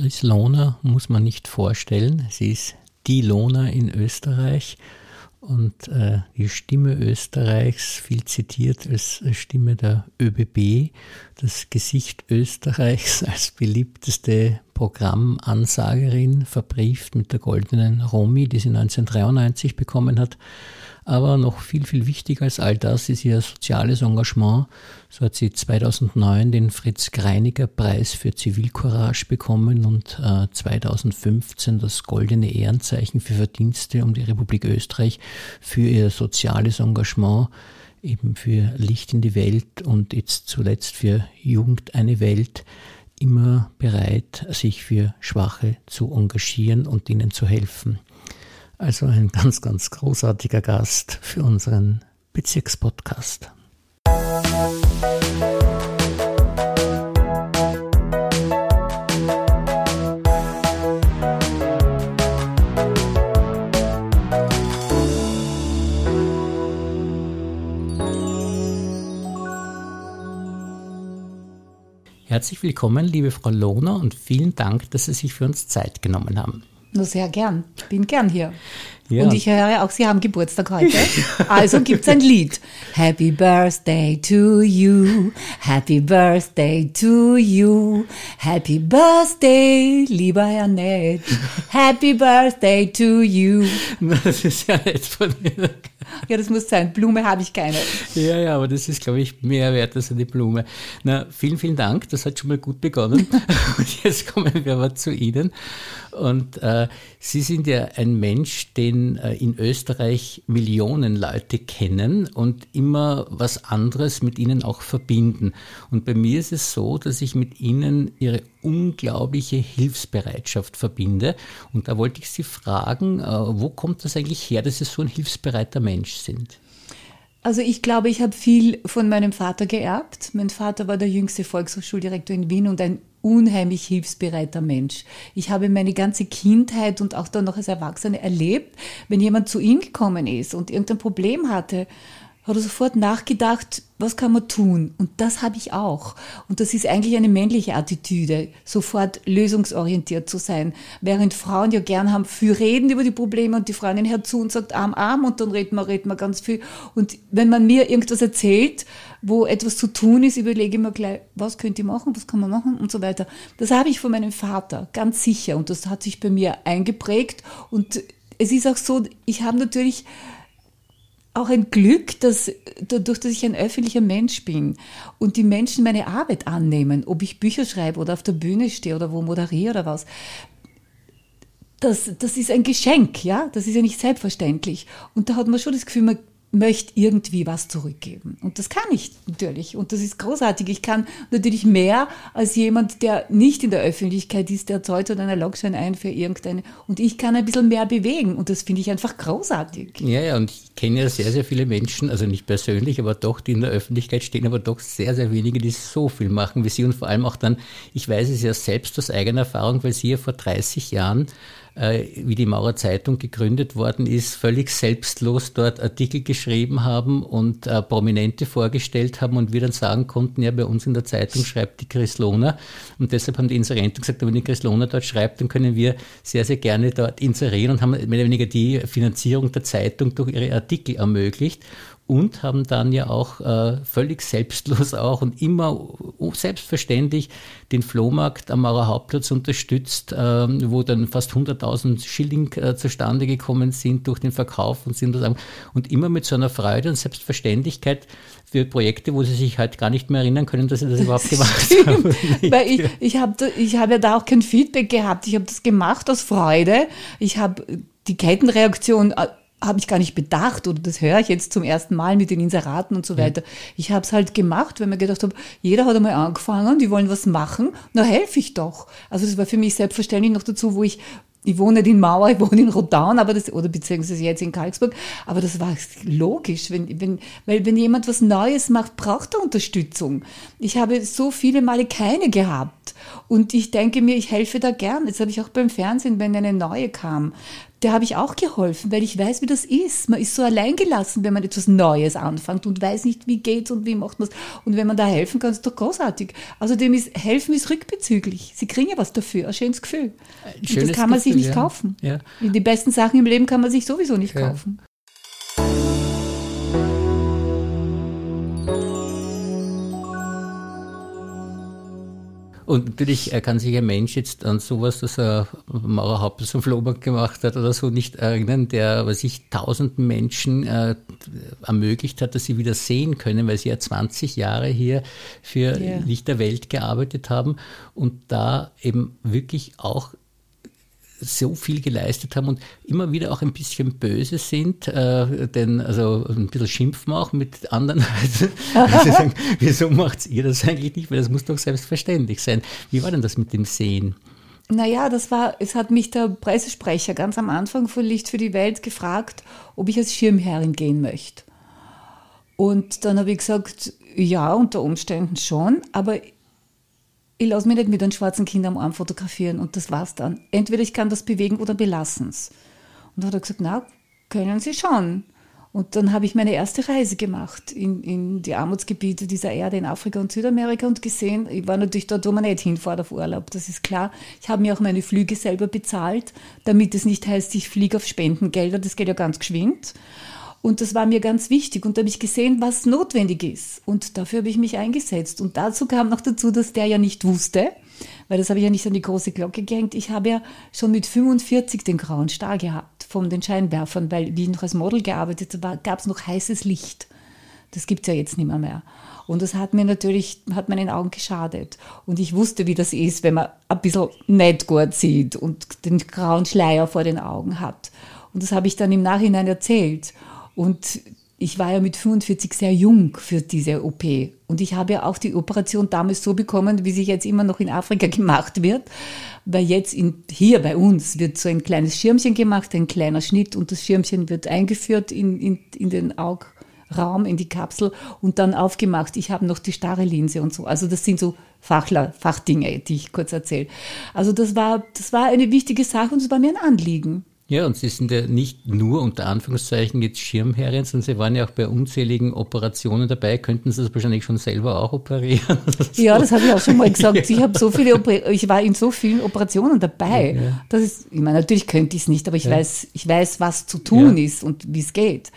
Chris Lohner muss man nicht vorstellen. Sie ist die Lohner in Österreich und äh, die Stimme Österreichs, viel zitiert als Stimme der ÖBB, das Gesicht Österreichs als beliebteste Programmansagerin, verbrieft mit der goldenen Romi, die sie 1993 bekommen hat. Aber noch viel, viel wichtiger als all das ist ihr soziales Engagement. So hat sie 2009 den Fritz Greiniger Preis für Zivilcourage bekommen und äh, 2015 das Goldene Ehrenzeichen für Verdienste um die Republik Österreich für ihr soziales Engagement eben für Licht in die Welt und jetzt zuletzt für Jugend eine Welt immer bereit, sich für Schwache zu engagieren und ihnen zu helfen. Also ein ganz, ganz großartiger Gast für unseren Bezirkspodcast. Herzlich willkommen, liebe Frau Lohner, und vielen Dank, dass Sie sich für uns Zeit genommen haben. Nur sehr gern. Bin gern hier. Ja. Und ich höre auch, Sie haben Geburtstag heute. Also gibt es ein Lied. Happy Birthday to you. Happy Birthday to you. Happy Birthday, lieber Herr Nett. Happy Birthday to you. Das ist ja nett von Ihnen. Ja, das muss sein. Blume habe ich keine. Ja, ja, aber das ist, glaube ich, mehr wert als eine Blume. Na, vielen, vielen Dank. Das hat schon mal gut begonnen. Und jetzt kommen wir aber zu Ihnen. Und äh, Sie sind ja ein Mensch, den äh, in Österreich Millionen Leute kennen und immer was anderes mit Ihnen auch verbinden. Und bei mir ist es so, dass ich mit Ihnen Ihre unglaubliche Hilfsbereitschaft verbinde. Und da wollte ich Sie fragen, äh, wo kommt das eigentlich her, dass Sie so ein hilfsbereiter Mensch sind? Also ich glaube, ich habe viel von meinem Vater geerbt. Mein Vater war der jüngste Volkshochschuldirektor in Wien und ein unheimlich hilfsbereiter Mensch. Ich habe meine ganze Kindheit und auch dann noch als Erwachsene erlebt, wenn jemand zu ihm gekommen ist und irgendein Problem hatte, hat er sofort nachgedacht, was kann man tun? Und das habe ich auch. Und das ist eigentlich eine männliche Attitüde, sofort lösungsorientiert zu sein. Während Frauen ja gern haben, viel reden über die Probleme und die Freundin hört zu und sagt arm, arm und dann redet man, redet man ganz viel. Und wenn man mir irgendwas erzählt, wo etwas zu tun ist, überlege ich mir gleich, was könnte ich machen, was kann man machen und so weiter. Das habe ich von meinem Vater, ganz sicher. Und das hat sich bei mir eingeprägt. Und es ist auch so, ich habe natürlich auch ein Glück, dass dadurch, dass ich ein öffentlicher Mensch bin und die Menschen meine Arbeit annehmen, ob ich Bücher schreibe oder auf der Bühne stehe oder wo moderiere oder was, das, das ist ein Geschenk, ja, das ist ja nicht selbstverständlich. Und da hat man schon das Gefühl, man möchte irgendwie was zurückgeben. Und das kann ich natürlich. Und das ist großartig. Ich kann natürlich mehr als jemand, der nicht in der Öffentlichkeit ist, der zahlt oder einen Logschein ein für irgendeine. Und ich kann ein bisschen mehr bewegen. Und das finde ich einfach großartig. Ja, ja. Und ich kenne ja sehr, sehr viele Menschen, also nicht persönlich, aber doch, die in der Öffentlichkeit stehen, aber doch sehr, sehr wenige, die so viel machen wie Sie. Und vor allem auch dann, ich weiß es ja selbst aus eigener Erfahrung, weil Sie ja vor 30 Jahren äh, wie die Maurer Zeitung gegründet worden ist, völlig selbstlos dort Artikel geschrieben haben und äh, Prominente vorgestellt haben und wir dann sagen konnten, ja, bei uns in der Zeitung schreibt die Chris Lohner und deshalb haben die Inserenten gesagt, wenn die Chris Lohner dort schreibt, dann können wir sehr, sehr gerne dort inserieren und haben mehr oder weniger die Finanzierung der Zeitung durch ihre Artikel ermöglicht und haben dann ja auch äh, völlig selbstlos auch und immer selbstverständlich den Flohmarkt am Mauer Hauptplatz unterstützt, äh, wo dann fast 100.000 Schilling äh, zustande gekommen sind durch den Verkauf und sind das und immer mit so einer Freude und Selbstverständlichkeit für Projekte, wo sie sich halt gar nicht mehr erinnern können, dass sie das überhaupt gemacht haben. Weil ich, ich habe ich hab ja da auch kein Feedback gehabt. Ich habe das gemacht aus Freude. Ich habe die Kettenreaktion äh, habe ich gar nicht bedacht oder das höre ich jetzt zum ersten Mal mit den Inseraten und so weiter. Ich habe es halt gemacht, weil mir gedacht habe, jeder hat einmal angefangen, die wollen was machen, na helfe ich doch. Also das war für mich selbstverständlich noch dazu, wo ich ich wohne nicht in Mauer, ich wohne in Rodaun, aber das, oder beziehungsweise jetzt in Karlsburg, aber das war logisch, wenn, wenn, weil wenn jemand was Neues macht, braucht er Unterstützung. Ich habe so viele Male keine gehabt und ich denke mir, ich helfe da gern. Jetzt habe ich auch beim Fernsehen, wenn eine neue kam, der habe ich auch geholfen, weil ich weiß, wie das ist. Man ist so alleingelassen, wenn man etwas Neues anfängt und weiß nicht, wie geht's und wie macht man es. Und wenn man da helfen kann, ist doch großartig. Außerdem ist helfen ist rückbezüglich. Sie kriegen ja was dafür, ein schönes Gefühl. Ein schönes das kann man Gefühl, sich nicht ja. kaufen. Ja. Die besten Sachen im Leben kann man sich sowieso nicht ja. kaufen. Und natürlich kann sich ein Mensch jetzt an sowas, das er Maurer Hauptes am Flohmarkt gemacht hat oder so, nicht erinnern, der, was ich, tausenden Menschen äh, ermöglicht hat, dass sie wieder sehen können, weil sie ja 20 Jahre hier für yeah. Licht der Welt gearbeitet haben und da eben wirklich auch so viel geleistet haben und immer wieder auch ein bisschen böse sind, äh, denn also ein bisschen schimpfen auch mit anderen. also sagen, wieso macht ihr das eigentlich nicht? Weil das muss doch selbstverständlich sein. Wie war denn das mit dem Sehen? Naja, das war, es hat mich der Pressesprecher ganz am Anfang von Licht für die Welt gefragt, ob ich als Schirmherrin gehen möchte. Und dann habe ich gesagt, ja, unter Umständen schon, aber ich lasse mich nicht mit einem schwarzen Kind am Arm fotografieren und das war's dann. Entweder ich kann das bewegen oder belassen es. Und dann hat er gesagt, na, können Sie schon. Und dann habe ich meine erste Reise gemacht in, in die Armutsgebiete dieser Erde in Afrika und Südamerika und gesehen, ich war natürlich dort, wo man nicht hinfährt auf Urlaub, das ist klar. Ich habe mir auch meine Flüge selber bezahlt, damit es nicht heißt, ich fliege auf Spendengelder, das geht ja ganz geschwind. Und das war mir ganz wichtig. Und da habe ich gesehen, was notwendig ist. Und dafür habe ich mich eingesetzt. Und dazu kam noch dazu, dass der ja nicht wusste, weil das habe ich ja nicht an die große Glocke gehängt. Ich habe ja schon mit 45 den grauen Star gehabt von den Scheinwerfern, weil wie ich noch als Model gearbeitet habe, gab es noch heißes Licht. Das gibt es ja jetzt nicht mehr, mehr. Und das hat mir natürlich, hat meinen Augen geschadet. Und ich wusste, wie das ist, wenn man ein bisschen nicht gut sieht und den grauen Schleier vor den Augen hat. Und das habe ich dann im Nachhinein erzählt. Und ich war ja mit 45 sehr jung für diese OP. Und ich habe ja auch die Operation damals so bekommen, wie sie jetzt immer noch in Afrika gemacht wird. Weil jetzt in, hier bei uns wird so ein kleines Schirmchen gemacht, ein kleiner Schnitt und das Schirmchen wird eingeführt in, in, in den Augraum, in die Kapsel und dann aufgemacht. Ich habe noch die starre Linse und so. Also das sind so Fachler, Fachdinge, die ich kurz erzähle. Also das war, das war eine wichtige Sache und es war mir ein Anliegen. Ja, und Sie sind ja nicht nur unter Anführungszeichen jetzt Schirmherrin, sondern Sie waren ja auch bei unzähligen Operationen dabei. Könnten Sie das wahrscheinlich schon selber auch operieren? Ja, das habe ich auch schon mal gesagt. Ja. Ich habe so viele, Oper ich war in so vielen Operationen dabei. Ja, ja. Das ist, ich meine, natürlich könnte ich es nicht, aber ich weiß, ich weiß, was zu tun ist und wie es geht.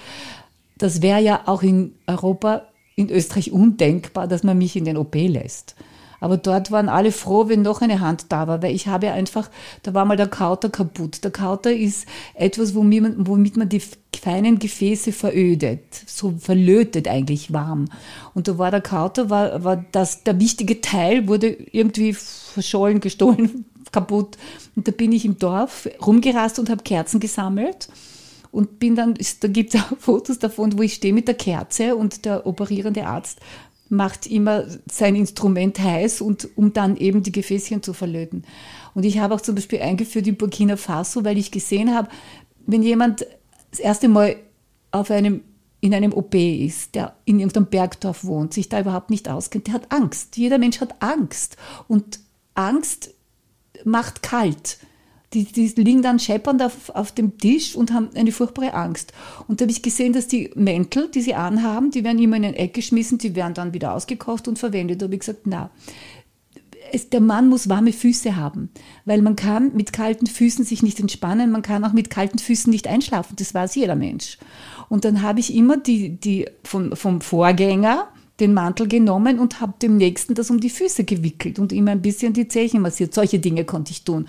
Das wäre ja auch in Europa, in Österreich undenkbar, dass man mich in den OP lässt. Aber dort waren alle froh, wenn noch eine Hand da war, weil ich habe einfach, da war mal der Kauter kaputt. Der Kauter ist etwas, womit man, womit man die feinen Gefäße verödet, so verlötet eigentlich warm. Und da war der Kauter, war, war das, der wichtige Teil wurde irgendwie verschollen, gestohlen, kaputt. Und da bin ich im Dorf rumgerast und habe Kerzen gesammelt und bin dann, da gibt es auch Fotos davon, wo ich stehe mit der Kerze und der operierende Arzt macht immer sein Instrument heiß und um dann eben die Gefäßchen zu verlöten. Und ich habe auch zum Beispiel eingeführt in Burkina Faso, weil ich gesehen habe, wenn jemand das erste Mal auf einem, in einem OP ist, der in irgendeinem Bergdorf wohnt, sich da überhaupt nicht auskennt, der hat Angst. Jeder Mensch hat Angst. Und Angst macht kalt. Die, die liegen dann scheppernd auf, auf dem Tisch und haben eine furchtbare Angst. Und da habe ich gesehen, dass die Mäntel, die sie anhaben, die werden immer in ein Eck geschmissen, die werden dann wieder ausgekocht und verwendet. Da habe ich gesagt, na, es, der Mann muss warme Füße haben, weil man kann mit kalten Füßen sich nicht entspannen, man kann auch mit kalten Füßen nicht einschlafen, das weiß jeder Mensch. Und dann habe ich immer die, die vom, vom Vorgänger, den Mantel genommen und habe dem Nächsten das um die Füße gewickelt und ihm ein bisschen die Zehen massiert. Solche Dinge konnte ich tun.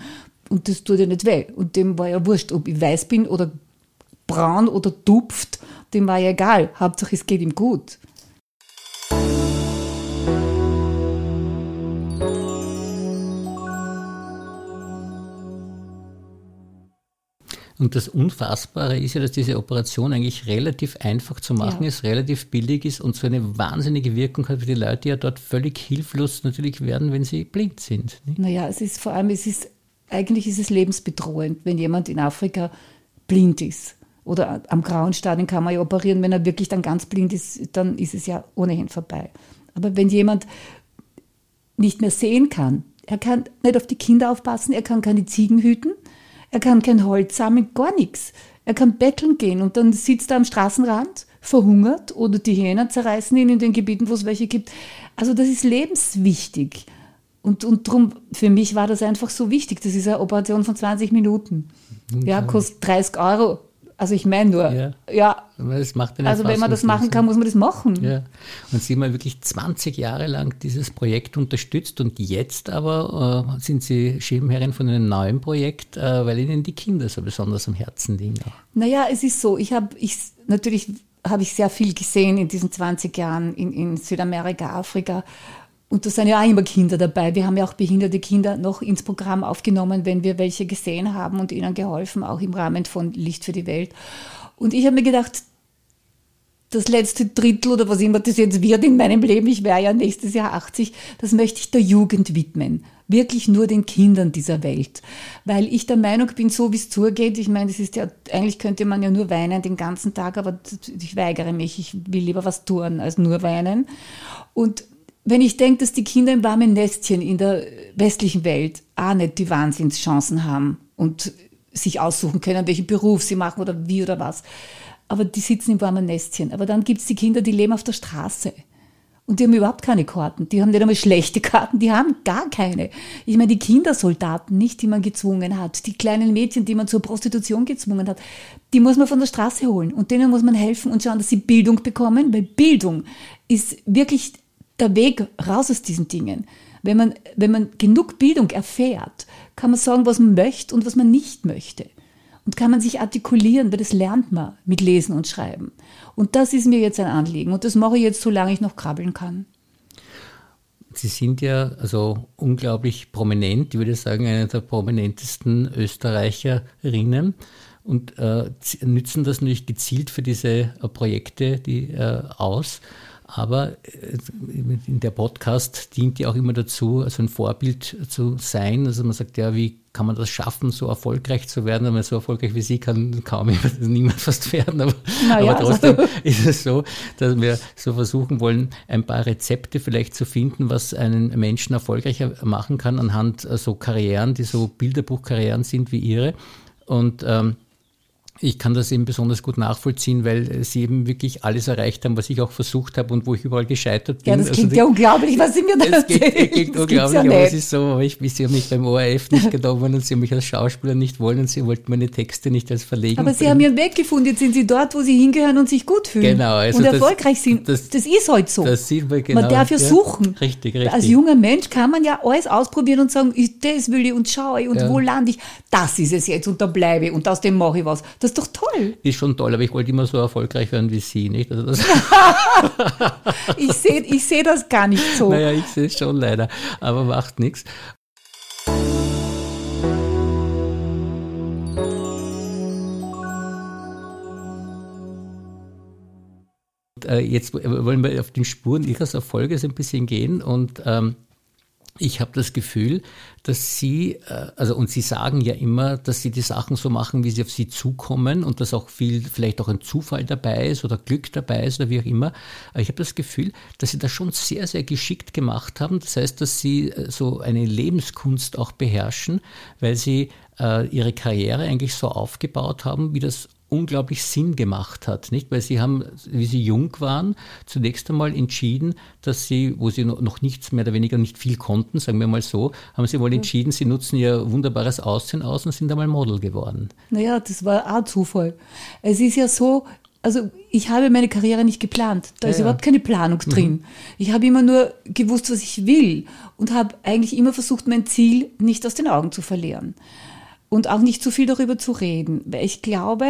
Und das tut ja nicht weh. Und dem war ja wurscht, ob ich weiß bin oder braun oder dupft, dem war ja egal. Hauptsache es geht ihm gut. Und das Unfassbare ist ja, dass diese Operation eigentlich relativ einfach zu machen ja. ist, relativ billig ist und so eine wahnsinnige Wirkung hat für die Leute, die ja dort völlig hilflos natürlich werden, wenn sie blind sind. Nicht? Naja, es ist vor allem, es ist eigentlich ist es lebensbedrohend, wenn jemand in Afrika blind ist. Oder am grauen Stadion kann man ja operieren, wenn er wirklich dann ganz blind ist, dann ist es ja ohnehin vorbei. Aber wenn jemand nicht mehr sehen kann, er kann nicht auf die Kinder aufpassen, er kann keine Ziegen hüten, Er kann kein Holz sammeln, gar nichts. Er kann betteln gehen und dann sitzt er am Straßenrand, verhungert oder die Hähner zerreißen ihn in den Gebieten, wo es welche gibt. Also das ist lebenswichtig. Und, und darum, für mich war das einfach so wichtig. Das ist eine Operation von 20 Minuten. Ja, kostet 30 Euro. Also ich meine nur, ja. ja. Also wenn man das machen kann, muss man das machen. Ja. Und Sie haben wirklich 20 Jahre lang dieses Projekt unterstützt und jetzt aber äh, sind Sie Schirmherrin von einem neuen Projekt, äh, weil Ihnen die Kinder so besonders am Herzen liegen. Auch. Naja, es ist so, ich habe, ich, natürlich habe ich sehr viel gesehen in diesen 20 Jahren in, in Südamerika, Afrika und da sind ja auch immer Kinder dabei. Wir haben ja auch behinderte Kinder noch ins Programm aufgenommen, wenn wir welche gesehen haben und ihnen geholfen, auch im Rahmen von Licht für die Welt. Und ich habe mir gedacht, das letzte Drittel oder was immer das jetzt wird in meinem Leben, ich wäre ja nächstes Jahr 80, das möchte ich der Jugend widmen. Wirklich nur den Kindern dieser Welt. Weil ich der Meinung bin, so wie es zugeht, ich meine, das ist ja, eigentlich könnte man ja nur weinen den ganzen Tag, aber ich weigere mich. Ich will lieber was tun als nur weinen. Und wenn ich denke, dass die Kinder im warmen Nestchen in der westlichen Welt auch nicht die Wahnsinnschancen haben und sich aussuchen können, welchen Beruf sie machen oder wie oder was. Aber die sitzen im warmen Nestchen. Aber dann gibt es die Kinder, die leben auf der Straße. Und die haben überhaupt keine Karten. Die haben nicht einmal schlechte Karten, die haben gar keine. Ich meine, die Kindersoldaten nicht, die man gezwungen hat, die kleinen Mädchen, die man zur Prostitution gezwungen hat, die muss man von der Straße holen. Und denen muss man helfen und schauen, dass sie Bildung bekommen, weil Bildung ist wirklich der Weg raus aus diesen Dingen. Wenn man, wenn man genug Bildung erfährt, kann man sagen, was man möchte und was man nicht möchte. Und kann man sich artikulieren, weil das lernt man mit Lesen und Schreiben. Und das ist mir jetzt ein Anliegen. Und das mache ich jetzt, solange ich noch krabbeln kann. Sie sind ja also unglaublich prominent, ich würde sagen, eine der prominentesten Österreicherinnen und äh, nützen das natürlich gezielt für diese äh, Projekte die, äh, aus. Aber äh, in der Podcast dient ja auch immer dazu, also ein Vorbild zu sein. Also man sagt ja, wie kann man das schaffen, so erfolgreich zu werden? Aber so erfolgreich wie Sie kann kaum niemand fast werden. Aber, naja, aber trotzdem also. ist es so, dass wir so versuchen wollen, ein paar Rezepte vielleicht zu finden, was einen Menschen erfolgreicher machen kann anhand so Karrieren, die so Bilderbuchkarrieren sind wie Ihre. Und ähm, ich kann das eben besonders gut nachvollziehen, weil sie eben wirklich alles erreicht haben, was ich auch versucht habe und wo ich überall gescheitert bin. Ja, das also klingt also, ja unglaublich, was Sie mir da erzählen. Es klingt, klingt unglaublich, ja aber es ist so, ich, sie haben mich beim ORF nicht genommen und sie haben mich als Schauspieler nicht wollen und sie wollten meine Texte nicht als Verleger. Aber Sie haben ihren Weg gefunden, jetzt sind Sie dort, wo Sie hingehören und sich gut fühlen. Genau. Also und das, erfolgreich sind. Das, das, ist halt so. Das sieht man genau. Man darf ja, ja suchen. Richtig, richtig. Als junger Mensch kann man ja alles ausprobieren und sagen, ich, das will ich und schaue ich und ja. wo lande ich. Das ist es jetzt und da bleibe ich und aus dem mache ich was. Das ist doch toll ist schon toll, aber ich wollte immer so erfolgreich werden wie Sie, nicht? Also ich sehe ich seh das gar nicht so. Naja, ich sehe es schon leider, aber macht nichts. Äh, jetzt wollen wir auf den Spuren Ihres Erfolges ein bisschen gehen und ähm, ich habe das Gefühl, dass Sie, äh, also und Sie sagen ja immer, dass Sie die Sachen so machen, wie sie auf Sie zukommen und dass auch viel, vielleicht auch ein Zufall dabei ist oder Glück dabei ist oder wie auch immer. Ich habe das Gefühl, dass Sie das schon sehr, sehr geschickt gemacht haben. Das heißt, dass Sie äh, so eine Lebenskunst auch beherrschen, weil Sie äh, Ihre Karriere eigentlich so aufgebaut haben, wie das unglaublich Sinn gemacht hat, nicht? Weil sie haben, wie sie jung waren, zunächst einmal entschieden, dass sie, wo sie noch nichts mehr oder weniger nicht viel konnten, sagen wir mal so, haben sie wohl entschieden, sie nutzen ihr wunderbares Aussehen aus und sind einmal Model geworden. Naja, das war auch Zufall. Es ist ja so, also ich habe meine Karriere nicht geplant. Da ja, ist überhaupt keine Planung mhm. drin. Mhm. Ich habe immer nur gewusst, was ich will und habe eigentlich immer versucht, mein Ziel nicht aus den Augen zu verlieren. Und auch nicht zu viel darüber zu reden. Weil ich glaube,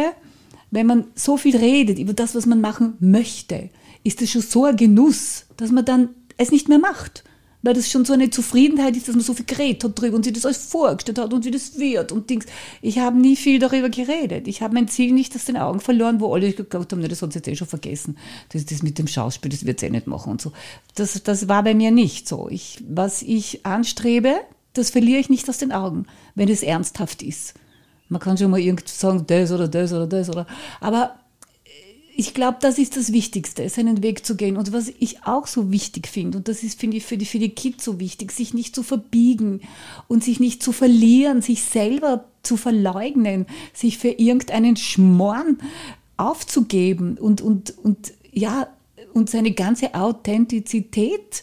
wenn man so viel redet über das, was man machen möchte, ist es schon so ein Genuss, dass man dann es nicht mehr macht. Weil das schon so eine Zufriedenheit ist, dass man so viel geredet hat drüber und sich das alles vorgestellt hat und wie das wird und Dings. Ich habe nie viel darüber geredet. Ich habe mein Ziel nicht aus den Augen verloren, wo alle geglaubt haben, das hat sie jetzt eh schon vergessen. Das, das mit dem Schauspiel, das wird sie eh nicht machen und so. Das, das war bei mir nicht so. Ich, was ich anstrebe, das verliere ich nicht aus den Augen, wenn es ernsthaft ist. Man kann schon mal irgendwie sagen, das oder das oder das oder. Aber ich glaube, das ist das Wichtigste, seinen Weg zu gehen. Und was ich auch so wichtig finde, und das ist, finde ich, für die, für die Kids so wichtig, sich nicht zu verbiegen und sich nicht zu verlieren, sich selber zu verleugnen, sich für irgendeinen Schmorn aufzugeben und, und, und ja, und seine ganze Authentizität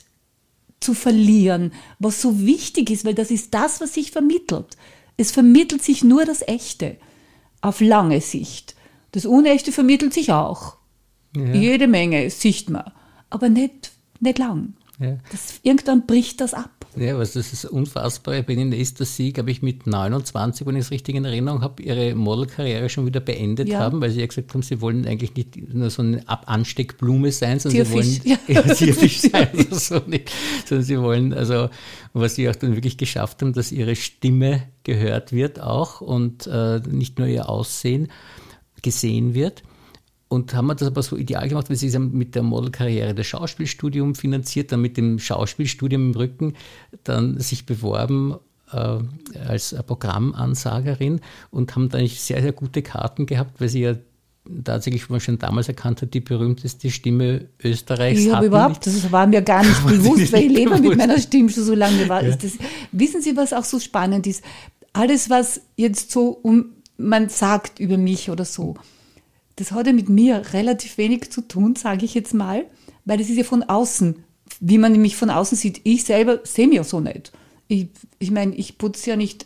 zu verlieren, was so wichtig ist, weil das ist das, was sich vermittelt. Es vermittelt sich nur das Echte auf lange Sicht. Das Unechte vermittelt sich auch. Ja. Jede Menge sieht man, aber nicht, nicht lang. Ja. Das, irgendwann bricht das ab. Ja, was das ist Unfassbare bei Ihnen ist, dass Sie, glaube ich, mit 29, wenn ich es richtig in Erinnerung habe, Ihre Modelkarriere schon wieder beendet ja. haben, weil Sie ja gesagt haben, Sie wollen eigentlich nicht nur so eine Ansteckblume sein, sondern Tierfisch. Sie wollen ja. Tierfisch sein, also so nicht, sondern Sie wollen, also was Sie auch dann wirklich geschafft haben, dass Ihre Stimme gehört wird auch und äh, nicht nur Ihr Aussehen gesehen wird und haben wir das aber so ideal gemacht, weil sie haben mit der Modelkarriere das Schauspielstudium finanziert, dann mit dem Schauspielstudium im Rücken dann sich beworben äh, als Programmansagerin und haben da eigentlich sehr, sehr gute Karten gehabt, weil sie ja tatsächlich, wie man schon damals erkannt hat, die berühmteste Stimme Österreichs Ich habe überhaupt, das war mir gar nicht bewusst, weil ich lebe mit meiner Stimme schon so lange. War, ja. das, wissen Sie, was auch so spannend ist? Alles, was jetzt so um, man sagt über mich oder so, das hat ja mit mir relativ wenig zu tun, sage ich jetzt mal, weil das ist ja von außen, wie man mich von außen sieht. Ich selber sehe mich ja so nicht. Ich, ich meine, ich putze ja nicht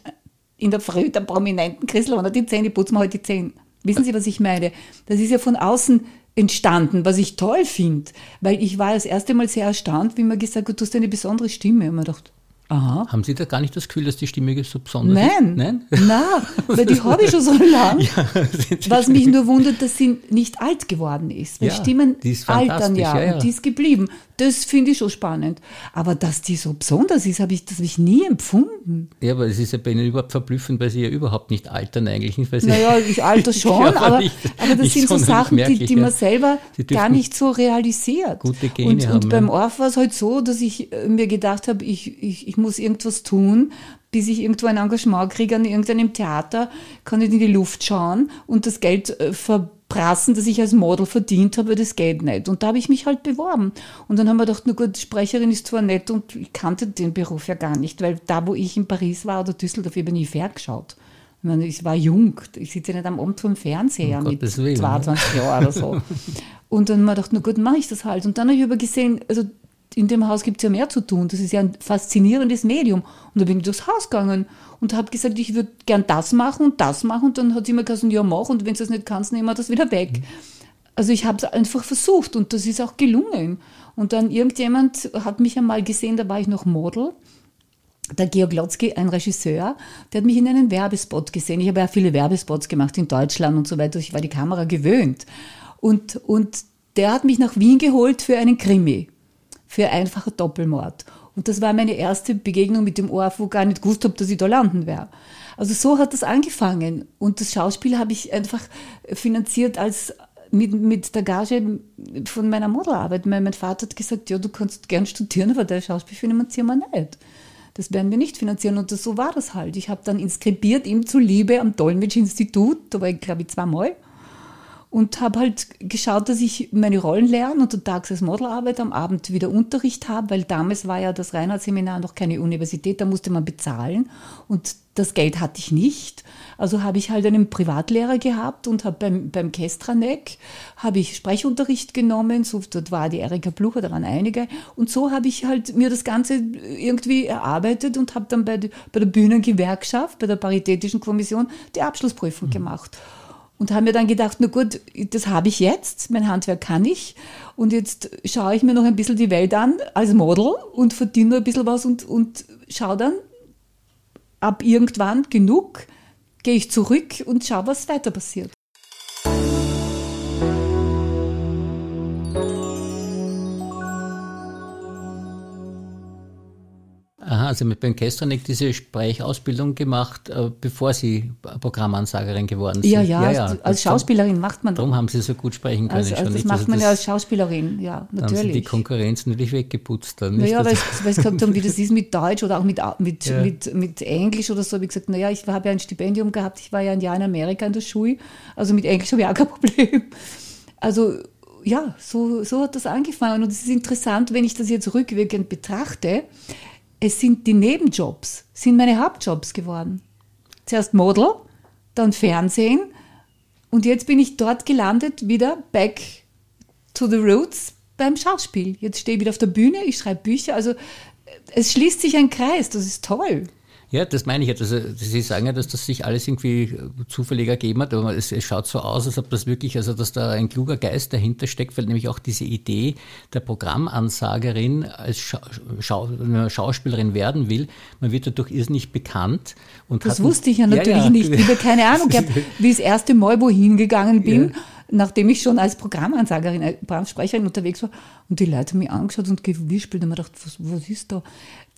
in der Früh der prominenten Christel oder die Zähne, ich putze mir halt die Zähne. Wissen Sie, was ich meine? Das ist ja von außen entstanden, was ich toll finde, weil ich war das erste Mal sehr erstaunt, wie man gesagt hat, du hast eine besondere Stimme. Und man dachte, Aha. Haben Sie da gar nicht das Gefühl, dass die Stimme so besonders Nein. ist? Nein, Nein, weil die habe ich schon so lange. Ja, Was mich nur wundert, dass sie nicht alt geworden ist. Weil ja, Stimmen altern ja, ja, ja, und die ist geblieben. Das finde ich schon spannend. Aber dass die so besonders ist, habe ich, das habe ich nie empfunden. Ja, aber es ist ja bei Ihnen überhaupt verblüffend, weil Sie ja überhaupt nicht altern eigentlich. Nicht, weil Sie naja, ich alter schon, aber, nicht, aber das sind so Sachen, die, die man selber gar nicht so realisiert. Gute Gene und, haben, und beim Orf war es halt so, dass ich äh, mir gedacht habe, ich, ich, ich muss irgendwas tun, bis ich irgendwo ein Engagement kriege an irgendeinem Theater, kann ich in die Luft schauen und das Geld äh, verprassen, das ich als Model verdient habe, das geht nicht. Und da habe ich mich halt beworben. Und dann haben wir gedacht, na gut, Sprecherin ist zwar nett und ich kannte den Beruf ja gar nicht, weil da, wo ich in Paris war oder Düsseldorf, ich habe nie ferngeschaut. Ich, meine, ich war jung, ich sitze ja nicht am Abend vor dem Fernseher um mit Willen, 22 ne? Jahren oder so. Und dann habe ich gedacht, na gut, mache ich das halt. Und dann habe ich aber gesehen, also in dem Haus gibt es ja mehr zu tun. Das ist ja ein faszinierendes Medium. Und da bin ich durchs Haus gegangen und habe gesagt, ich würde gern das machen und das machen. Und dann hat sie mir gesagt, ja, mach. Und wenn du das nicht kannst, nehmen wir das wieder weg. Mhm. Also ich habe es einfach versucht und das ist auch gelungen. Und dann irgendjemand hat mich einmal gesehen, da war ich noch Model. Der Georg Lotzki, ein Regisseur, der hat mich in einem Werbespot gesehen. Ich habe ja viele Werbespots gemacht in Deutschland und so weiter. Ich war die Kamera gewöhnt. Und, und der hat mich nach Wien geholt für einen Krimi für einfacher Doppelmord. Und das war meine erste Begegnung mit dem ORF, wo gar nicht gewusst habe, dass ich da landen werde. Also so hat das angefangen. Und das Schauspiel habe ich einfach finanziert als mit, mit der Gage von meiner Modelarbeit. Mein, mein Vater hat gesagt, ja, du kannst gern studieren, aber der Schauspiel finanzieren wir nicht. Das werden wir nicht finanzieren. Und das, so war das halt. Ich habe dann inskribiert ihm zuliebe am Dolmetsch-Institut, da war ich, glaube ich, zweimal und habe halt geschaut, dass ich meine Rollen lerne und tags als Model arbeite, am Abend wieder Unterricht habe, weil damals war ja das Reinhardt-Seminar noch keine Universität, da musste man bezahlen und das Geld hatte ich nicht. Also habe ich halt einen Privatlehrer gehabt und habe beim, beim Kestraneck habe ich Sprechunterricht genommen, so, dort war die Erika Blucher, da waren einige und so habe ich halt mir das Ganze irgendwie erarbeitet und habe dann bei, bei der Bühnengewerkschaft, bei der Paritätischen Kommission die Abschlussprüfung mhm. gemacht und haben mir dann gedacht, na gut, das habe ich jetzt, mein Handwerk kann ich und jetzt schaue ich mir noch ein bisschen die Welt an als Model und verdiene noch ein bisschen was und, und schaue dann ab irgendwann genug, gehe ich zurück und schaue, was weiter passiert. Aha, also mit Ben Kestranek diese Sprechausbildung gemacht, äh, bevor Sie Programmansagerin geworden sind. Ja, ja, ja, ja. als Schauspielerin macht man. Darum haben Sie so gut sprechen können. Also, also das nicht. macht man das, ja als Schauspielerin, ja, natürlich. Haben Sie die Konkurrenz natürlich weggeputzt dann. Naja, weil, weil Sie gesagt haben, wie das ist mit Deutsch oder auch mit, mit, ja. mit, mit Englisch oder so. Wie gesagt, naja, ich habe ja ein Stipendium gehabt, ich war ja ein Jahr in Amerika in der Schule, also mit Englisch habe ich auch kein Problem. Also ja, so, so hat das angefangen. Und es ist interessant, wenn ich das jetzt rückwirkend betrachte, es sind die Nebenjobs, sind meine Hauptjobs geworden. zuerst Model, dann Fernsehen und jetzt bin ich dort gelandet, wieder back to the roots beim Schauspiel. Jetzt stehe ich wieder auf der Bühne, ich schreibe Bücher, also es schließt sich ein Kreis, das ist toll. Ja, das meine ich ja. Also, Sie sagen ja, dass das sich alles irgendwie zufällig ergeben hat, aber es, es, schaut so aus, als ob das wirklich, also dass da ein kluger Geist dahinter steckt, weil nämlich auch diese Idee der Programmansagerin als Scha Schau Schauspielerin werden will, man wird dadurch irrsinnig bekannt. Und das wusste ich ja natürlich ja, ja. nicht. Ich habe keine Ahnung gehabt, wie ich das erste Mal wohin gegangen bin. Ja nachdem ich schon als Programmansagerin, äh, Programmsprecherin unterwegs war und die Leute haben mich angeschaut und gewispelt und mir gedacht, was, was ist da?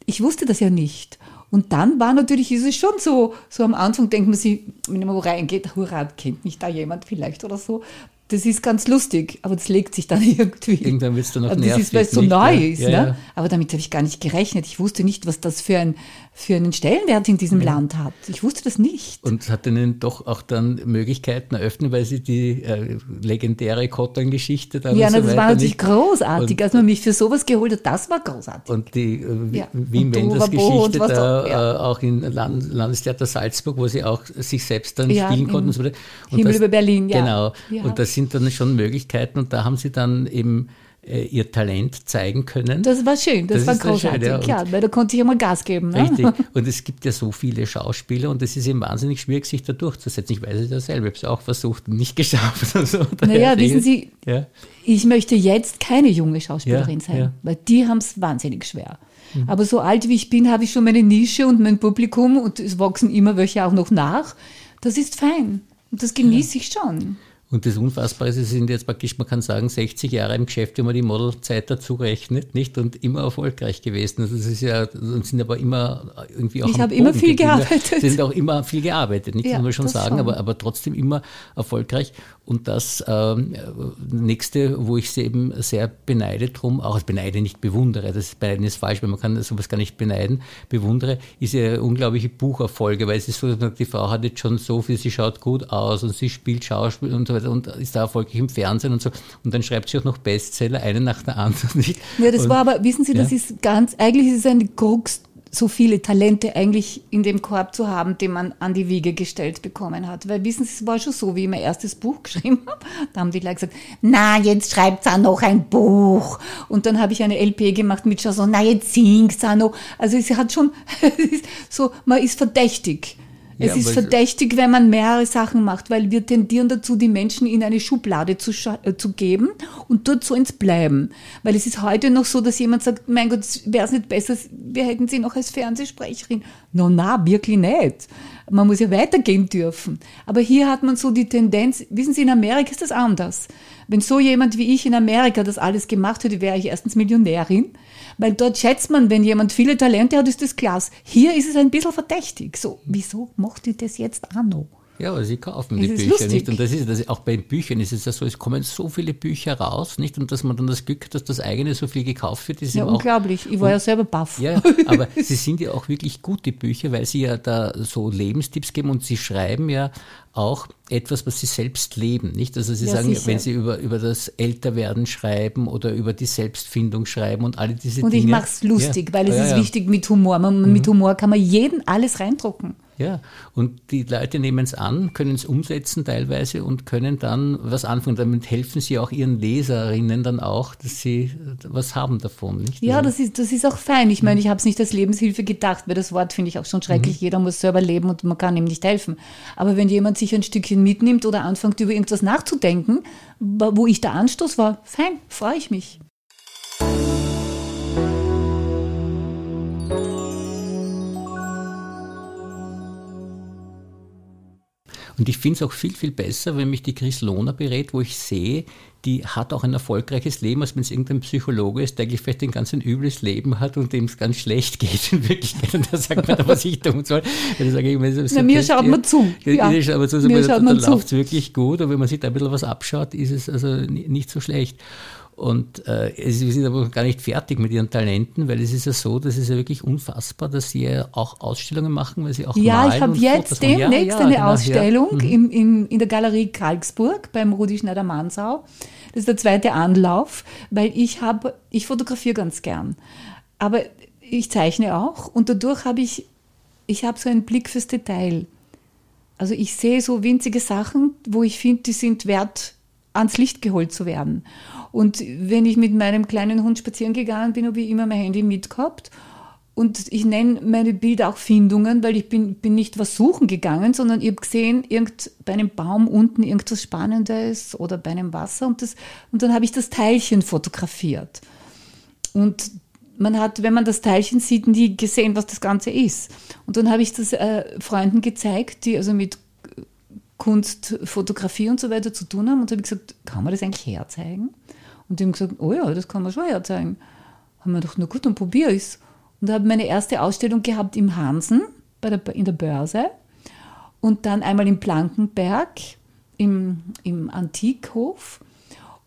Ich wusste das ja nicht. Und dann war natürlich, ist es schon so, so am Anfang denkt man sich, wenn man wo reingeht, hurra, kennt mich da jemand vielleicht oder so. Das ist ganz lustig, aber das legt sich dann irgendwie. Irgendwann es dann noch nervig. Das ist, weil es so neu ja. ist. Ja, ne? Ja. Aber damit habe ich gar nicht gerechnet. Ich wusste nicht, was das für, ein, für einen Stellenwert in diesem Land hat. Ich wusste das nicht. Und hat Ihnen doch auch dann Möglichkeiten eröffnet, weil Sie die äh, legendäre Cotton-Geschichte dann Ja, na, das war natürlich großartig. Und, Als man mich für sowas geholt hat, das war großartig. Und die äh, Wien Wenders Geschichte da äh, auch in Land Landestheater Salzburg, wo Sie auch sich selbst dann spielen konnten. Und so und Himmel das, über Berlin, ja. Genau. Und das sind dann schon Möglichkeiten und da haben sie dann eben äh, ihr Talent zeigen können. Das war schön, das, das war großartig, schön, ja. weil da konnte ich immer Gas geben. Ne? Richtig, und es gibt ja so viele Schauspieler und es ist eben wahnsinnig schwierig, sich da durchzusetzen. Ich weiß es ja selber, ich habe es auch versucht und nicht geschafft. so. Naja, wissen Sie, ja. ich möchte jetzt keine junge Schauspielerin ja, sein, weil die haben es wahnsinnig schwer. Mhm. Aber so alt wie ich bin, habe ich schon meine Nische und mein Publikum und es wachsen immer welche auch noch nach. Das ist fein und das genieße ich schon. Und das Unfassbare ist, Sie sind jetzt praktisch, man kann sagen, 60 Jahre im Geschäft, wenn man die Modelzeit dazu rechnet, nicht? Und immer erfolgreich gewesen. Also das ist ja, sind aber immer irgendwie auch. Ich habe immer viel gearbeitet. Sie sind auch immer viel gearbeitet, nicht? Ja, das muss man schon sagen, aber, aber trotzdem immer erfolgreich. Und das ähm, nächste, wo ich sie eben sehr beneide drum, auch beneide, nicht bewundere, das beneiden ist falsch, weil man kann sowas gar nicht beneiden, bewundere, ist ihre unglaubliche Bucherfolge, weil es ist so, die Frau hat jetzt schon so viel, sie schaut gut aus und sie spielt Schauspiel und so und ist da erfolgreich im Fernsehen und so. Und dann schreibt sie auch noch Bestseller, einen nach der anderen. Ja, das und, war aber, wissen Sie, das ja? ist ganz, eigentlich ist es eine Krux so viele Talente eigentlich in dem Korb zu haben, den man an die Wiege gestellt bekommen hat. Weil wissen Sie, es war schon so, wie ich mein erstes Buch geschrieben habe. Da haben die gleich gesagt, na, jetzt schreibt auch noch ein Buch. Und dann habe ich eine LP gemacht mit Chanson, na, jetzt singt's auch noch. Also es hat schon, so, man ist verdächtig. Es ja, ist verdächtig, wenn man mehrere Sachen macht, weil wir tendieren dazu, die Menschen in eine Schublade zu, äh, zu geben und dort so ins Bleiben. Weil es ist heute noch so, dass jemand sagt, mein Gott, wäre es nicht besser, wir hätten sie noch als Fernsehsprecherin. No, na, wirklich nicht. Man muss ja weitergehen dürfen. Aber hier hat man so die Tendenz, wissen Sie, in Amerika ist das anders. Wenn so jemand wie ich in Amerika das alles gemacht hätte, wäre ich erstens Millionärin. Weil dort schätzt man, wenn jemand viele Talente hat, ist das klasse. Hier ist es ein bisschen verdächtig. So, wieso macht ihr das jetzt auch noch? Ja, aber sie kaufen die Bücher lustig. nicht. Und das ist das, auch bei Büchern ist es ja so, es kommen so viele Bücher raus, nicht? Und dass man dann das Glück hat, dass das eigene so viel gekauft wird, ist ja unglaublich. Auch, ich war und, ja selber baff. Ja, aber sie sind ja auch wirklich gute Bücher, weil sie ja da so Lebenstipps geben und sie schreiben ja auch etwas, was sie selbst leben, nicht? Also sie ja, sagen, sicher. wenn sie über, über das Älterwerden schreiben oder über die Selbstfindung schreiben und alle diese und Dinge. Und ich mache es lustig, ja. weil es ja, ist wichtig mit Humor. Man, mhm. Mit Humor kann man jeden alles reindrucken. Ja, und die Leute nehmen es an, können es umsetzen teilweise und können dann was anfangen. Damit helfen sie auch ihren Leserinnen dann auch, dass sie was haben davon. Nicht? Ja, also das ist, das ist auch fein. Ich meine, ich habe es nicht als Lebenshilfe gedacht, weil das Wort finde ich auch schon schrecklich. Mhm. Jeder muss selber leben und man kann ihm nicht helfen. Aber wenn jemand sich ein Stückchen mitnimmt oder anfängt, über irgendwas nachzudenken, wo ich der Anstoß war, fein, freue ich mich. Und ich finde es auch viel, viel besser, wenn mich die Chris Lohner berät, wo ich sehe, die hat auch ein erfolgreiches Leben, als wenn es irgendein Psychologe ist, der eigentlich vielleicht ein ganz ein übles Leben hat und dem es ganz schlecht geht in Wirklichkeit. Und da sagt man, was ich tun soll. Dann sage ich, so Na, mir schaut man zu. Ja, ja. Schaut man zu, mir schaut man da läuft es wirklich gut. Und wenn man sich da ein bisschen was abschaut, ist es also nicht so schlecht. Und äh, sie sind aber gar nicht fertig mit ihren Talenten, weil es ist ja so, das ist ja wirklich unfassbar, dass sie ja auch Ausstellungen machen, weil sie auch Ja, ich habe jetzt demnächst ja, ja, eine genau, Ausstellung ja. mhm. in, in der Galerie Kalksburg beim Rudi Schneider-Mansau. Das ist der zweite Anlauf, weil ich habe, ich fotografiere ganz gern, aber ich zeichne auch und dadurch habe ich, ich habe so einen Blick fürs Detail. Also ich sehe so winzige Sachen, wo ich finde, die sind wert, ans Licht geholt zu werden. Und wenn ich mit meinem kleinen Hund spazieren gegangen bin, habe ich immer mein Handy mitgehabt. Und ich nenne meine Bilder auch Findungen, weil ich bin, bin nicht was suchen gegangen, sondern ich habe gesehen, irgend bei einem Baum unten irgendwas Spannendes oder bei einem Wasser und, das, und dann habe ich das Teilchen fotografiert. Und man hat, wenn man das Teilchen sieht, nie gesehen, was das Ganze ist. Und dann habe ich das äh, Freunden gezeigt, die also mit Kunst, Fotografie und so weiter zu tun haben und habe gesagt, kann man das eigentlich herzeigen? Und die haben gesagt, oh ja, das kann man schon herzeigen. Haben wir doch, na gut, dann probiere ich es. Und habe meine erste Ausstellung gehabt im Hansen, bei der, in der Börse. Und dann einmal im Blankenberg, im, im Antikhof.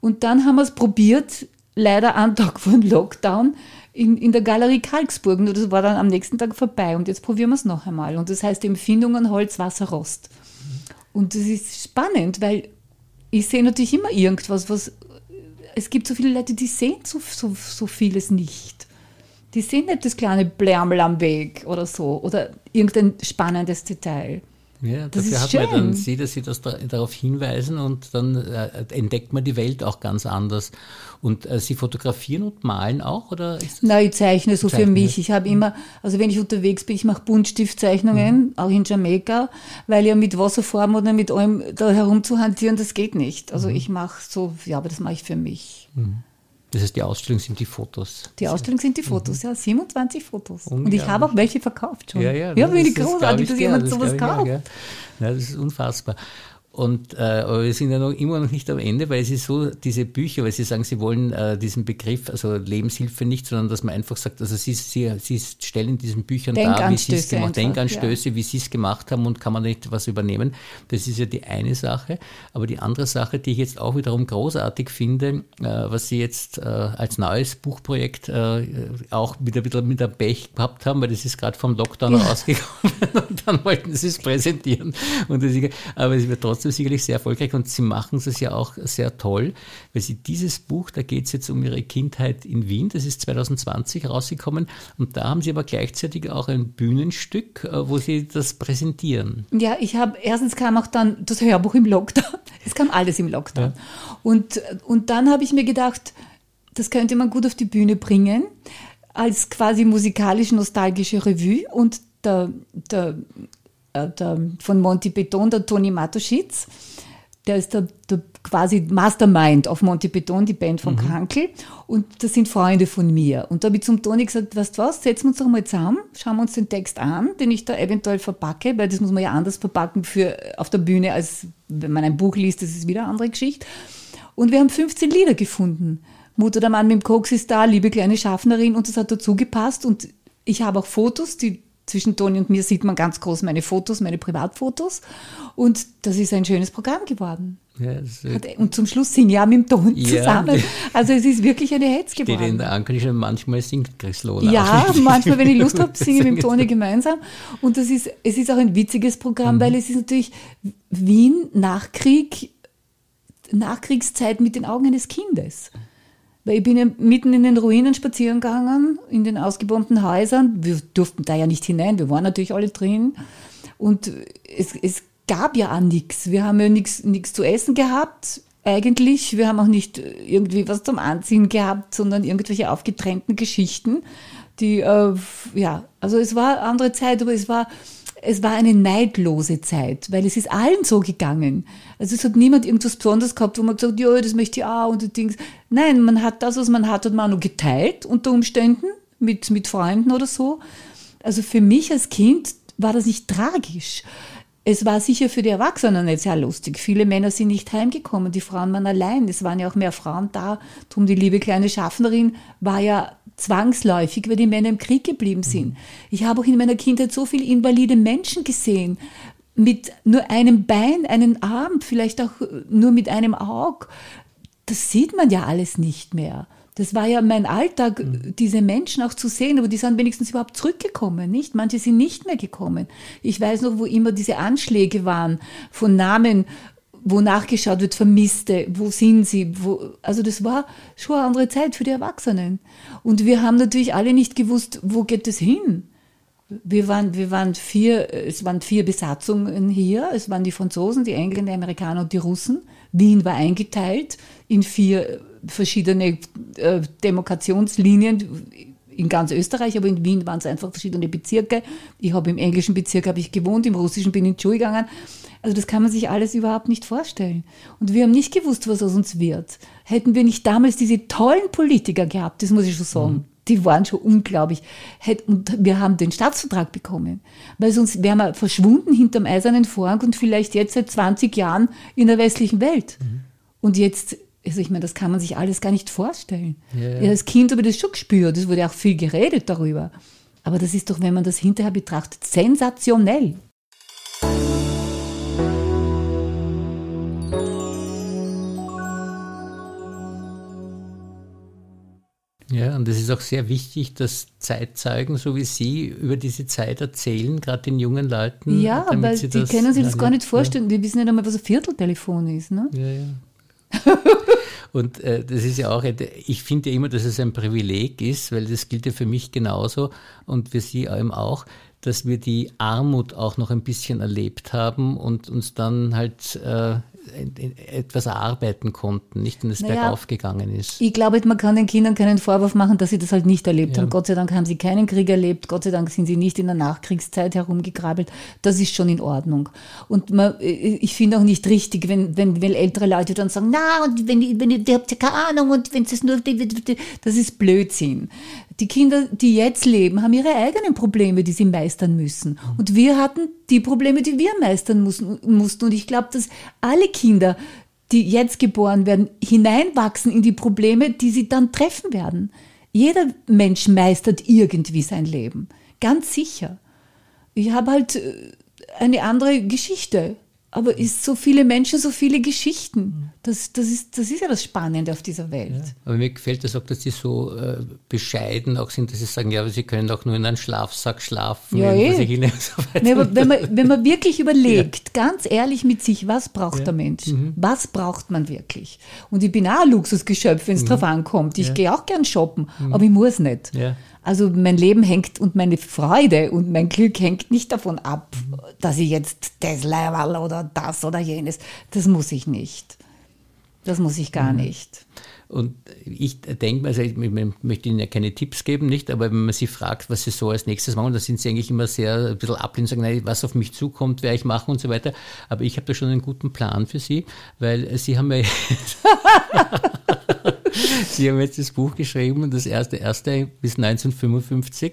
Und dann haben wir es probiert, leider am Tag von Lockdown, in, in der Galerie Kalksburg. Und das war dann am nächsten Tag vorbei. Und jetzt probieren wir es noch einmal. Und das heißt Empfindungen Holz, Wasser, Rost. Und das ist spannend, weil ich sehe natürlich immer irgendwas, was. Es gibt so viele Leute, die sehen so, so, so vieles nicht. Die sehen nicht das kleine Blärmel am Weg oder so oder irgendein spannendes Detail. Ja, das dafür hat schön. man dann sie, dass sie das da, darauf hinweisen und dann äh, entdeckt man die Welt auch ganz anders. Und äh, Sie fotografieren und malen auch, oder? Nein, ich zeichne so zeichne. für mich. Ich habe mhm. immer, also wenn ich unterwegs bin, ich mache Buntstiftzeichnungen, mhm. auch in Jamaika, weil ja mit Wasserfarben oder mit allem da herumzuhantieren, das geht nicht. Also mhm. ich mache so, ja, aber das mache ich für mich. Mhm. Das heißt, die Ausstellung sind die Fotos. Die Ausstellung sind die Fotos, mhm. ja, 27 Fotos. Und ich habe auch welche verkauft schon. Ja, ja, ja finde ich großartig, dass jemand sowas kauft. Ja, das ist unfassbar. Und äh, aber wir sind ja noch immer noch nicht am Ende, weil es ist so, diese Bücher, weil Sie sagen, Sie wollen äh, diesen Begriff, also Lebenshilfe nicht, sondern dass man einfach sagt, also Sie, Sie, Sie stellen in diesen Büchern dar, wie Sie es gemacht haben, Denkanstöße, ja. wie Sie es gemacht haben und kann man nicht was übernehmen. Das ist ja die eine Sache. Aber die andere Sache, die ich jetzt auch wiederum großartig finde, äh, was Sie jetzt äh, als neues Buchprojekt äh, auch wieder, wieder mit der Pech gehabt haben, weil das ist gerade vom Lockdown rausgekommen und dann wollten Sie es präsentieren. Und das ist, aber es wird trotzdem trotzdem sicherlich sehr erfolgreich und Sie machen es ja auch sehr toll, weil Sie dieses Buch, da geht es jetzt um Ihre Kindheit in Wien, das ist 2020 rausgekommen und da haben Sie aber gleichzeitig auch ein Bühnenstück, äh, wo Sie das präsentieren. Ja, ich habe, erstens kam auch dann das Hörbuch im Lockdown, es kam alles im Lockdown. Ja. Und, und dann habe ich mir gedacht, das könnte man gut auf die Bühne bringen, als quasi musikalisch-nostalgische Revue und der, der der, von Monty Beton, der Toni Matoschitz. Der ist der, der, quasi Mastermind auf Monty Beton, die Band von mhm. Krankel. Und das sind Freunde von mir. Und da habe ich zum Toni gesagt, weißt du was, setzen wir uns doch mal zusammen, schauen wir uns den Text an, den ich da eventuell verpacke, weil das muss man ja anders verpacken für auf der Bühne, als wenn man ein Buch liest, das ist wieder eine andere Geschichte. Und wir haben 15 Lieder gefunden. Mutter der Mann mit dem Koks ist da, liebe kleine Schaffnerin, und das hat dazu gepasst. Und ich habe auch Fotos, die zwischen Toni und mir sieht man ganz groß meine Fotos, meine Privatfotos. Und das ist ein schönes Programm geworden. Ja, und zum Schluss singen ja mit dem Ton ja. zusammen. Also es ist wirklich eine Hetz geworden. Steht in der Ankündigung, manchmal singt Chris Lola. Ja, manchmal, wenn ich Lust habe, singe ich mit dem Toni gemeinsam. Und das ist, es ist auch ein witziges Programm, mhm. weil es ist natürlich Wien Nachkrieg, Nachkriegszeit mit den Augen eines Kindes. Weil ich bin ja mitten in den Ruinen spazieren gegangen, in den ausgebombten Häusern. Wir durften da ja nicht hinein, wir waren natürlich alle drin. Und es, es gab ja auch nichts. Wir haben ja nichts zu essen gehabt, eigentlich. Wir haben auch nicht irgendwie was zum Anziehen gehabt, sondern irgendwelche aufgetrennten Geschichten. Die, äh, ja, also es war eine andere Zeit, aber es war es war eine neidlose Zeit, weil es ist allen so gegangen. Also es hat niemand irgendwas Besonderes gehabt, wo man gesagt hat, ja, das möchte ich auch und die Dings. Nein, man hat das, was man hat, hat man noch geteilt unter Umständen mit, mit Freunden oder so. Also für mich als Kind war das nicht tragisch. Es war sicher für die Erwachsenen nicht sehr lustig. Viele Männer sind nicht heimgekommen, die Frauen waren allein. Es waren ja auch mehr Frauen da. Drum die liebe kleine Schaffnerin war ja zwangsläufig, weil die Männer im Krieg geblieben sind. Ich habe auch in meiner Kindheit so viele invalide Menschen gesehen, mit nur einem Bein, einem Arm, vielleicht auch nur mit einem Auge. Das sieht man ja alles nicht mehr. Das war ja mein Alltag, mhm. diese Menschen auch zu sehen, aber die sind wenigstens überhaupt zurückgekommen, nicht? Manche sind nicht mehr gekommen. Ich weiß noch, wo immer diese Anschläge waren von Namen wo nachgeschaut wird, Vermisste, wo sind sie, wo, also das war schon eine andere Zeit für die Erwachsenen. Und wir haben natürlich alle nicht gewusst, wo geht es hin. Wir waren, wir waren vier, es waren vier Besatzungen hier. Es waren die Franzosen, die Engländer, die Amerikaner und die Russen. Wien war eingeteilt in vier verschiedene äh, Demarkationslinien in ganz Österreich, aber in Wien waren es einfach verschiedene Bezirke. Ich habe im englischen Bezirk habe ich gewohnt, im russischen bin ich in die Schule gegangen. Also das kann man sich alles überhaupt nicht vorstellen. Und wir haben nicht gewusst, was aus uns wird. Hätten wir nicht damals diese tollen Politiker gehabt, das muss ich schon sagen. Mhm. Die waren schon unglaublich. Und wir haben den Staatsvertrag bekommen. Weil sonst wären wir verschwunden hinterm eisernen Vorhang und vielleicht jetzt seit 20 Jahren in der westlichen Welt. Mhm. Und jetzt also ich meine, das kann man sich alles gar nicht vorstellen. Ja, ja. ja, als Kind habe ich das schon gespürt, es wurde auch viel geredet darüber. Aber das ist doch, wenn man das hinterher betrachtet, sensationell. Ja, und es ist auch sehr wichtig, dass Zeitzeugen, so wie Sie, über diese Zeit erzählen, gerade den jungen Leuten. Ja, weil die das, können sich das gar nicht vorstellen. Ja. Die wissen nicht einmal, was ein Vierteltelefon ist. Ne? Ja, ja. Und äh, das ist ja auch, ich finde ja immer, dass es ein Privileg ist, weil das gilt ja für mich genauso und für Sie eben auch, dass wir die Armut auch noch ein bisschen erlebt haben und uns dann halt äh, etwas erarbeiten konnten, nicht wenn es naja, bergauf gegangen ist. Ich glaube, man kann den Kindern keinen Vorwurf machen, dass sie das halt nicht erlebt ja. haben. Gott sei Dank haben sie keinen Krieg erlebt, Gott sei Dank sind sie nicht in der Nachkriegszeit herumgekrabbelt. Das ist schon in Ordnung. Und man, ich finde auch nicht richtig, wenn, wenn, wenn ältere Leute dann sagen, na, und wenn, wenn ihr habt ja keine Ahnung und wenn es nur, das ist Blödsinn. Die Kinder, die jetzt leben, haben ihre eigenen Probleme, die sie meistern müssen. Und wir hatten die Probleme, die wir meistern mussten. Und ich glaube, dass alle Kinder, die jetzt geboren werden, hineinwachsen in die Probleme, die sie dann treffen werden. Jeder Mensch meistert irgendwie sein Leben. Ganz sicher. Ich habe halt äh, eine andere Geschichte aber es so viele Menschen, so viele Geschichten. Das, das, ist, das ist ja das Spannende auf dieser Welt. Ja, aber mir gefällt das auch, dass sie so äh, bescheiden auch sind, dass sie sagen, ja, aber sie können auch nur in einem Schlafsack schlafen. Ja, eh. so nee, aber wenn, man, wenn man wirklich überlegt, ja. ganz ehrlich mit sich, was braucht ja. der Mensch? Mhm. Was braucht man wirklich? Und ich bin auch ein Luxusgeschöpf, wenn es mhm. drauf ankommt. Ich gehe auch gern shoppen, mhm. aber ich muss nicht. Also mein Leben hängt und meine Freude und mein Glück hängt nicht davon ab, dass ich jetzt Tesla oder das oder jenes. Das muss ich nicht. Das muss ich gar mhm. nicht. Und ich denke, also ich möchte Ihnen ja keine Tipps geben, nicht, aber wenn man Sie fragt, was Sie so als nächstes machen, dann sind Sie eigentlich immer sehr ein bisschen ablehnend, sagen, nein, was auf mich zukommt, werde ich machen und so weiter. Aber ich habe da schon einen guten Plan für Sie, weil Sie haben ja Sie haben jetzt das Buch geschrieben, das erste, erste bis 1955.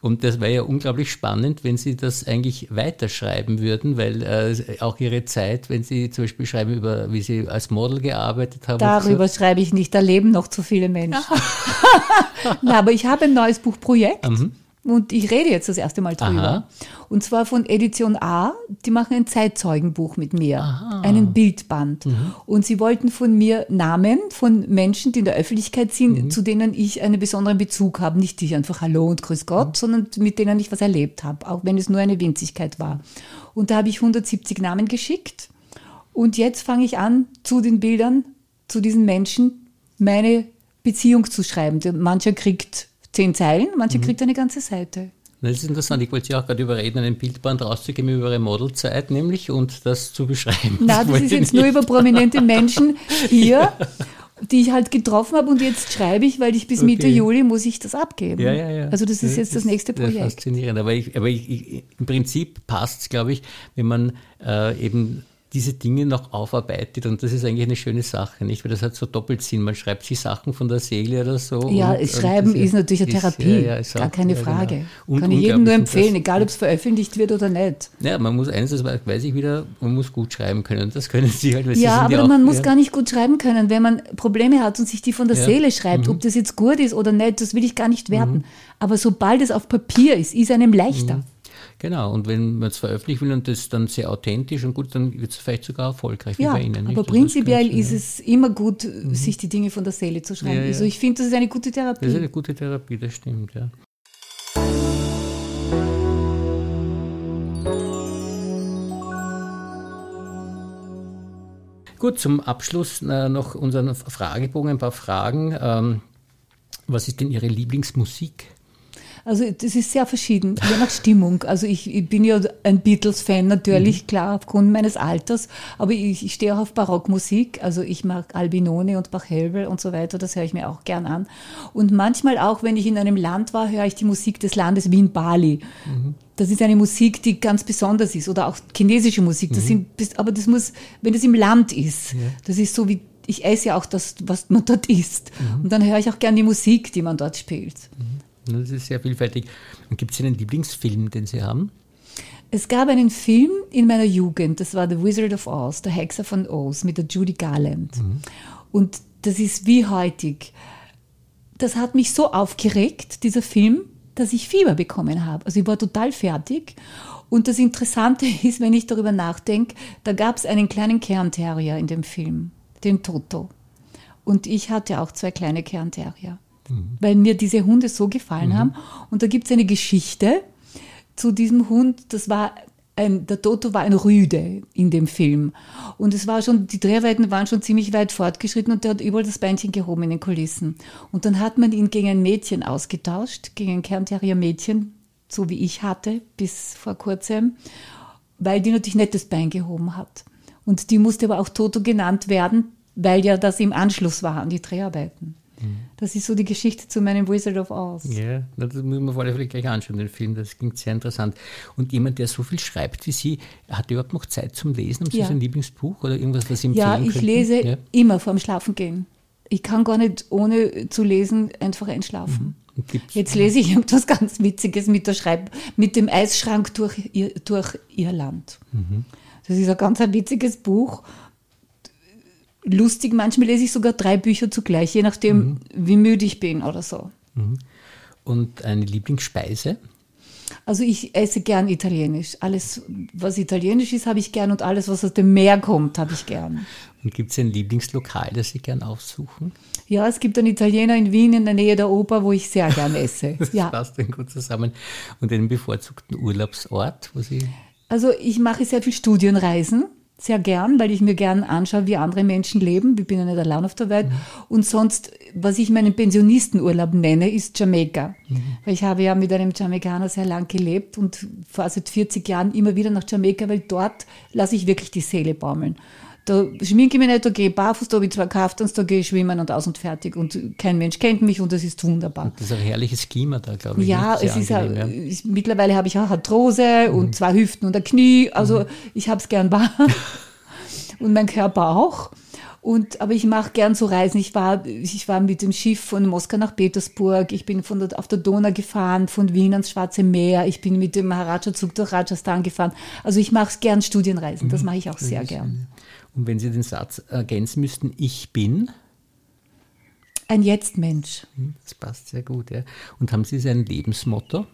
Und das wäre ja unglaublich spannend, wenn Sie das eigentlich weiterschreiben würden, weil äh, auch Ihre Zeit, wenn Sie zum Beispiel schreiben über, wie Sie als Model gearbeitet haben. Darüber so. schreibe ich nicht, da leben noch zu viele Menschen. Na, aber ich habe ein neues Buchprojekt. Mhm. Und ich rede jetzt das erste Mal drüber. Aha. Und zwar von Edition A. Die machen ein Zeitzeugenbuch mit mir. Aha. Einen Bildband. Mhm. Und sie wollten von mir Namen von Menschen, die in der Öffentlichkeit sind, mhm. zu denen ich einen besonderen Bezug habe. Nicht die einfach Hallo und Grüß Gott, mhm. sondern mit denen ich was erlebt habe. Auch wenn es nur eine Winzigkeit war. Und da habe ich 170 Namen geschickt. Und jetzt fange ich an, zu den Bildern, zu diesen Menschen, meine Beziehung zu schreiben. Mancher kriegt zehn Zeilen, manche mhm. kriegt eine ganze Seite. Das ist interessant. Ich wollte Sie auch gerade überreden, einen Bildband rauszugeben über Ihre Modelzeit, nämlich und das zu beschreiben. Nein, das, das ist jetzt nur über prominente Menschen hier, die ich halt getroffen habe und jetzt schreibe ich, weil ich bis Mitte okay. Juli muss ich das abgeben. Ja, ja, ja. Also das ist jetzt das, das nächste Projekt. Faszinierend. Aber, ich, aber ich, ich, im Prinzip passt es, glaube ich, wenn man äh, eben diese Dinge noch aufarbeitet und das ist eigentlich eine schöne Sache, nicht? Weil das hat so doppelt Sinn. Man schreibt sich Sachen von der Seele oder so. Ja, und, Schreiben und ist natürlich eine Therapie, ja, ja, gar keine ja, Frage. Genau. Und Kann ich jedem nur empfehlen, das, egal ob es veröffentlicht wird oder nicht. Ja, man muss eines, das weiß ich wieder, man muss gut schreiben können. Das können Sie halt. Ja, aber auch, man muss gar nicht gut schreiben können, wenn man Probleme hat und sich die von der Seele schreibt. Mhm. Ob das jetzt gut ist oder nicht, das will ich gar nicht werten. Mhm. Aber sobald es auf Papier ist, ist einem leichter. Mhm. Genau, und wenn man es veröffentlichen will und das dann sehr authentisch und gut, dann wird es vielleicht sogar erfolgreich ja, wie bei Ihnen. Aber prinzipiell ist es immer gut, mhm. sich die Dinge von der Seele zu schreiben. Ja, ja. Also ich finde, das ist eine gute Therapie. Das ist eine gute Therapie, das stimmt, ja. Gut, zum Abschluss äh, noch unseren Fragebogen, ein paar Fragen. Ähm, was ist denn Ihre Lieblingsmusik? Also das ist sehr verschieden, je nach Stimmung. Also ich, ich bin ja ein Beatles-Fan natürlich, mhm. klar, aufgrund meines Alters, aber ich, ich stehe auch auf Barockmusik. Also ich mag Albinone und Bach-Helbel und so weiter, das höre ich mir auch gern an. Und manchmal auch, wenn ich in einem Land war, höre ich die Musik des Landes Wien-Bali. Mhm. Das ist eine Musik, die ganz besonders ist oder auch chinesische Musik. Das mhm. sind, aber das muss, wenn es im Land ist, ja. das ist so wie ich esse ja auch das, was man dort isst. Mhm. Und dann höre ich auch gerne die Musik, die man dort spielt. Mhm. Das ist sehr vielfältig. Und gibt es einen Lieblingsfilm, den Sie haben? Es gab einen Film in meiner Jugend, das war The Wizard of Oz, der Hexer von Oz mit der Judy Garland. Mhm. Und das ist wie heutig. Das hat mich so aufgeregt, dieser Film, dass ich Fieber bekommen habe. Also ich war total fertig. Und das Interessante ist, wenn ich darüber nachdenke, da gab es einen kleinen Kernterrier in dem Film den Toto. Und ich hatte auch zwei kleine Kernterrier, mhm. weil mir diese Hunde so gefallen mhm. haben. Und da gibt es eine Geschichte zu diesem Hund, das war ein, der Toto war ein Rüde in dem Film. Und es war schon, die Dreharbeiten waren schon ziemlich weit fortgeschritten und der hat überall das Beinchen gehoben in den Kulissen. Und dann hat man ihn gegen ein Mädchen ausgetauscht, gegen ein Kernterrier-Mädchen, so wie ich hatte bis vor kurzem, weil die natürlich nicht das Bein gehoben hat. Und die musste aber auch Toto genannt werden, weil ja das im Anschluss war an die Dreharbeiten. Das ist so die Geschichte zu meinem Wizard of Oz. Ja, das müssen wir vor allem gleich anschauen, den Film. Das klingt sehr interessant. Und jemand, der so viel schreibt wie Sie, hat überhaupt noch Zeit zum Lesen? Haben Sie ja. so ein Lieblingsbuch oder irgendwas, was Sie empfehlen Ja, ich könnten? lese ja. immer vorm Schlafengehen. Ich kann gar nicht ohne zu lesen einfach einschlafen. Mhm. Jetzt lese ich irgendwas ganz Witziges mit, der Schreib mit dem Eisschrank durch, durch Irland. Mhm. Das ist ein ganz ein witziges Buch. Lustig, manchmal lese ich sogar drei Bücher zugleich, je nachdem, mhm. wie müde ich bin oder so. Mhm. Und eine Lieblingsspeise? Also ich esse gern italienisch. Alles, was italienisch ist, habe ich gern und alles, was aus dem Meer kommt, habe ich gern. Und gibt es ein Lieblingslokal, das Sie gern aufsuchen? Ja, es gibt einen Italiener in Wien in der Nähe der Oper, wo ich sehr gern esse. das ja. passt dann gut zusammen. Und einen bevorzugten Urlaubsort, wo Sie also ich mache sehr viel Studienreisen, sehr gern, weil ich mir gern anschaue, wie andere Menschen leben. Ich bin ja nicht allein auf der Welt. Mhm. Und sonst, was ich meinen Pensionistenurlaub nenne, ist Jamaika. Mhm. Weil ich habe ja mit einem Jamaikaner sehr lang gelebt und vor seit 40 Jahren immer wieder nach Jamaika, weil dort lasse ich wirklich die Seele baumeln. Da schminke ich mich nicht, da gehe ich barfuß, da habe ich zwei Kaftans, da gehe ich schwimmen und aus und fertig. Und kein Mensch kennt mich und das ist wunderbar. Und das ist ein herrliches Klima da, glaube ich. Ja, es ist ja, ich, mittlerweile habe ich auch Arthrose mhm. und zwei Hüften und ein Knie. Also mhm. ich habe es gern warm. und mein Körper auch. Und, aber ich mache gern so Reisen. Ich war, ich war mit dem Schiff von Moskau nach Petersburg. Ich bin von dort auf der Donau gefahren, von Wien ans Schwarze Meer. Ich bin mit dem Maharaja-Zug durch Rajasthan gefahren. Also ich mache gern Studienreisen. Das mhm. mache ich auch sehr gern. Und wenn Sie den Satz ergänzen müssten, ich bin? Ein Jetzt-Mensch. Hm, das passt sehr gut, ja. Und haben Sie sein Lebensmotto?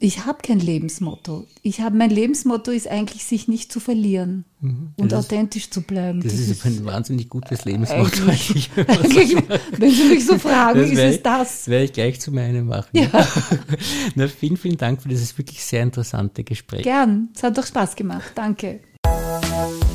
Ich habe kein Lebensmotto. Ich habe mein Lebensmotto ist eigentlich, sich nicht zu verlieren mhm. und das authentisch ist, zu bleiben. Das, das ist, ist ein wahnsinnig gutes Lebensmotto. Eigentlich, eigentlich wenn Sie mich so fragen, ist es das. Das werde ich gleich zu meinem machen. Ja. Na, vielen, vielen Dank für dieses wirklich sehr interessante Gespräch. Gern. Es hat doch Spaß gemacht. Danke. Thank you.